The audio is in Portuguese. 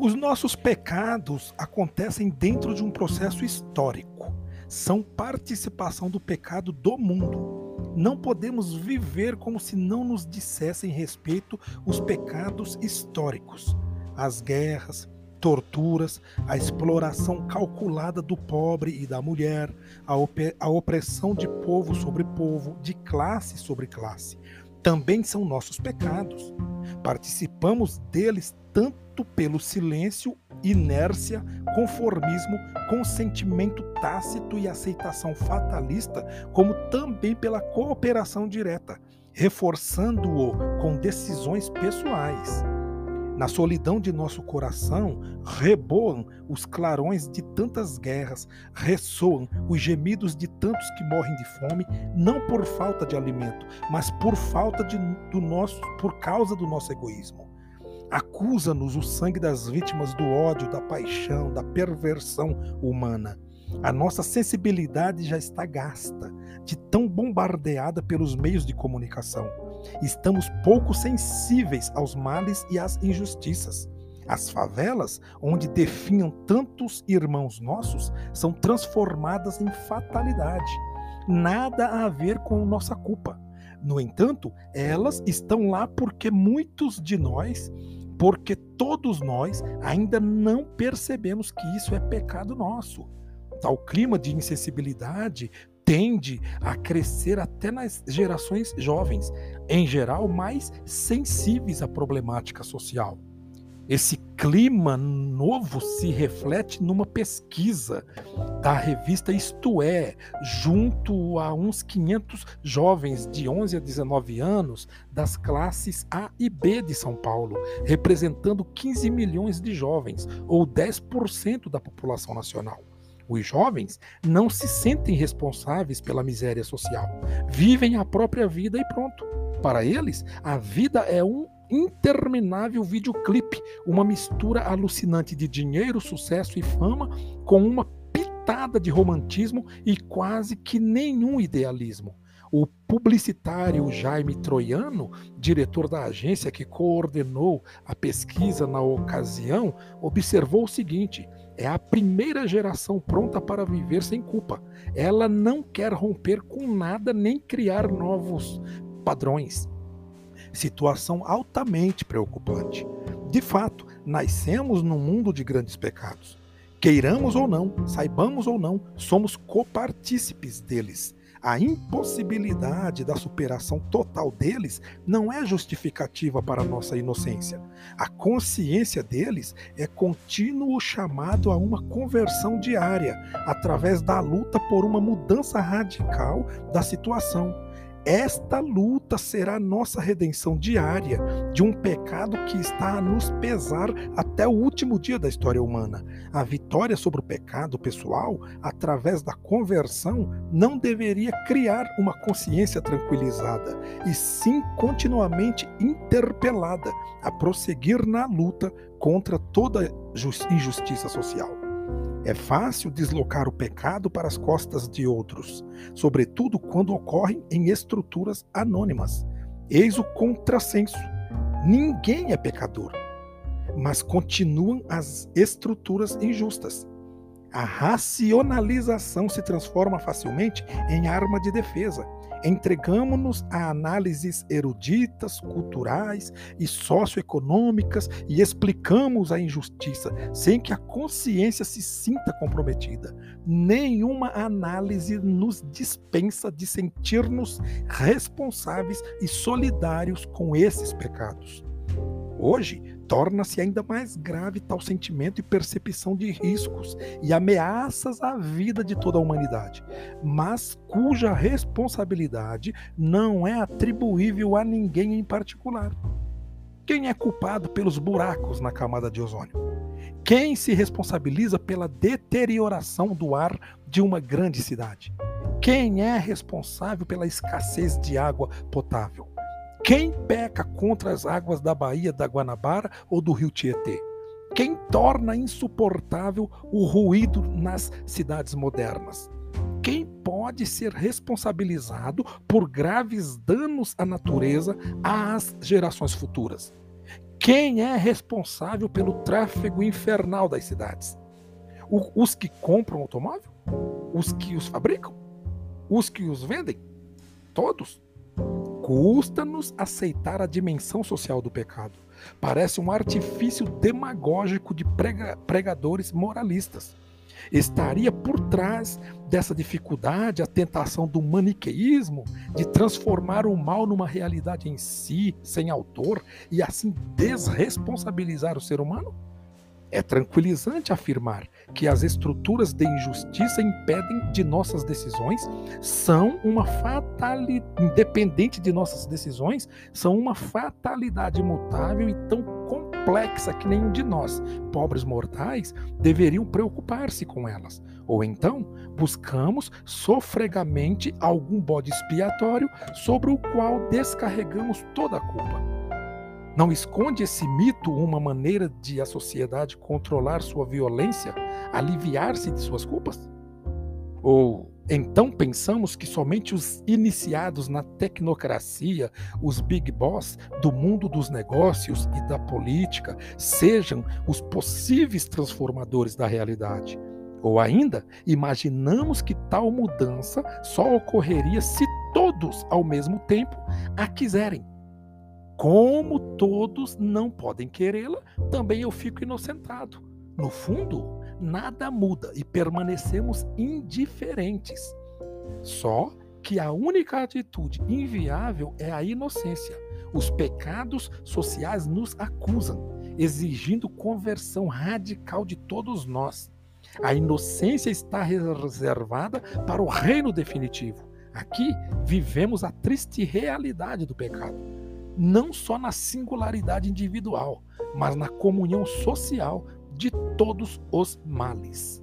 Os nossos pecados acontecem dentro de um processo histórico. São participação do pecado do mundo. Não podemos viver como se não nos dissessem respeito os pecados históricos, as guerras, torturas, a exploração calculada do pobre e da mulher, a, op a opressão de povo sobre povo, de classe sobre classe. Também são nossos pecados. Participamos deles tanto pelo silêncio, inércia, conformismo, consentimento tácito e aceitação fatalista, como também pela cooperação direta, reforçando-o com decisões pessoais. Na solidão de nosso coração reboam os clarões de tantas guerras, ressoam os gemidos de tantos que morrem de fome, não por falta de alimento, mas por falta de, do nosso, por causa do nosso egoísmo. Acusa-nos o sangue das vítimas do ódio, da paixão, da perversão humana. A nossa sensibilidade já está gasta, de tão bombardeada pelos meios de comunicação. Estamos pouco sensíveis aos males e às injustiças. As favelas, onde definham tantos irmãos nossos, são transformadas em fatalidade. Nada a ver com nossa culpa. No entanto, elas estão lá porque muitos de nós porque todos nós ainda não percebemos que isso é pecado nosso. Tal clima de insensibilidade tende a crescer até nas gerações jovens, em geral mais sensíveis à problemática social. Esse clima novo se reflete numa pesquisa da revista Isto É, junto a uns 500 jovens de 11 a 19 anos das classes A e B de São Paulo, representando 15 milhões de jovens, ou 10% da população nacional. Os jovens não se sentem responsáveis pela miséria social, vivem a própria vida e pronto. Para eles, a vida é um interminável videoclipe, uma mistura alucinante de dinheiro, sucesso e fama com uma pitada de romantismo e quase que nenhum idealismo. O publicitário Jaime Troiano, diretor da agência que coordenou a pesquisa na ocasião, observou o seguinte: é a primeira geração pronta para viver sem culpa. Ela não quer romper com nada nem criar novos padrões situação altamente preocupante. De fato, nascemos num mundo de grandes pecados. Queiramos ou não, saibamos ou não, somos copartícipes deles. A impossibilidade da superação total deles não é justificativa para nossa inocência. A consciência deles é contínuo chamado a uma conversão diária, através da luta por uma mudança radical da situação esta luta será nossa redenção diária de um pecado que está a nos pesar até o último dia da história humana. A vitória sobre o pecado pessoal, através da conversão, não deveria criar uma consciência tranquilizada, e sim continuamente interpelada a prosseguir na luta contra toda injustiça social. É fácil deslocar o pecado para as costas de outros, sobretudo quando ocorrem em estruturas anônimas. Eis o contrassenso. Ninguém é pecador, mas continuam as estruturas injustas. A racionalização se transforma facilmente em arma de defesa Entregamos-nos a análises eruditas, culturais e socioeconômicas e explicamos a injustiça sem que a consciência se sinta comprometida. Nenhuma análise nos dispensa de sentir-nos responsáveis e solidários com esses pecados. Hoje, torna-se ainda mais grave tal sentimento e percepção de riscos e ameaças à vida de toda a humanidade, mas cuja responsabilidade não é atribuível a ninguém em particular. Quem é culpado pelos buracos na camada de ozônio? Quem se responsabiliza pela deterioração do ar de uma grande cidade? Quem é responsável pela escassez de água potável? Quem peca contra as águas da Baía da Guanabara ou do Rio Tietê? Quem torna insuportável o ruído nas cidades modernas? Quem pode ser responsabilizado por graves danos à natureza às gerações futuras? Quem é responsável pelo tráfego infernal das cidades? Os que compram automóvel? Os que os fabricam? Os que os vendem? Todos? Custa-nos aceitar a dimensão social do pecado. Parece um artifício demagógico de prega, pregadores moralistas. Estaria por trás dessa dificuldade a tentação do maniqueísmo de transformar o mal numa realidade em si, sem autor, e assim desresponsabilizar o ser humano? É tranquilizante afirmar que as estruturas de injustiça impedem de nossas decisões, são uma fatalidade, independente de nossas decisões, são uma fatalidade imutável e tão complexa que nenhum de nós, pobres mortais, deveriam preocupar-se com elas. Ou então, buscamos sofregamente algum bode expiatório sobre o qual descarregamos toda a culpa. Não esconde esse mito uma maneira de a sociedade controlar sua violência, aliviar-se de suas culpas? Ou então pensamos que somente os iniciados na tecnocracia, os big boss do mundo dos negócios e da política, sejam os possíveis transformadores da realidade? Ou ainda, imaginamos que tal mudança só ocorreria se todos, ao mesmo tempo, a quiserem como todos não podem querê-la, também eu fico inocentado. No fundo, nada muda e permanecemos indiferentes. Só que a única atitude inviável é a inocência. Os pecados sociais nos acusam, exigindo conversão radical de todos nós. A inocência está reservada para o reino definitivo. Aqui vivemos a triste realidade do pecado não só na singularidade individual, mas na comunhão social de todos os males.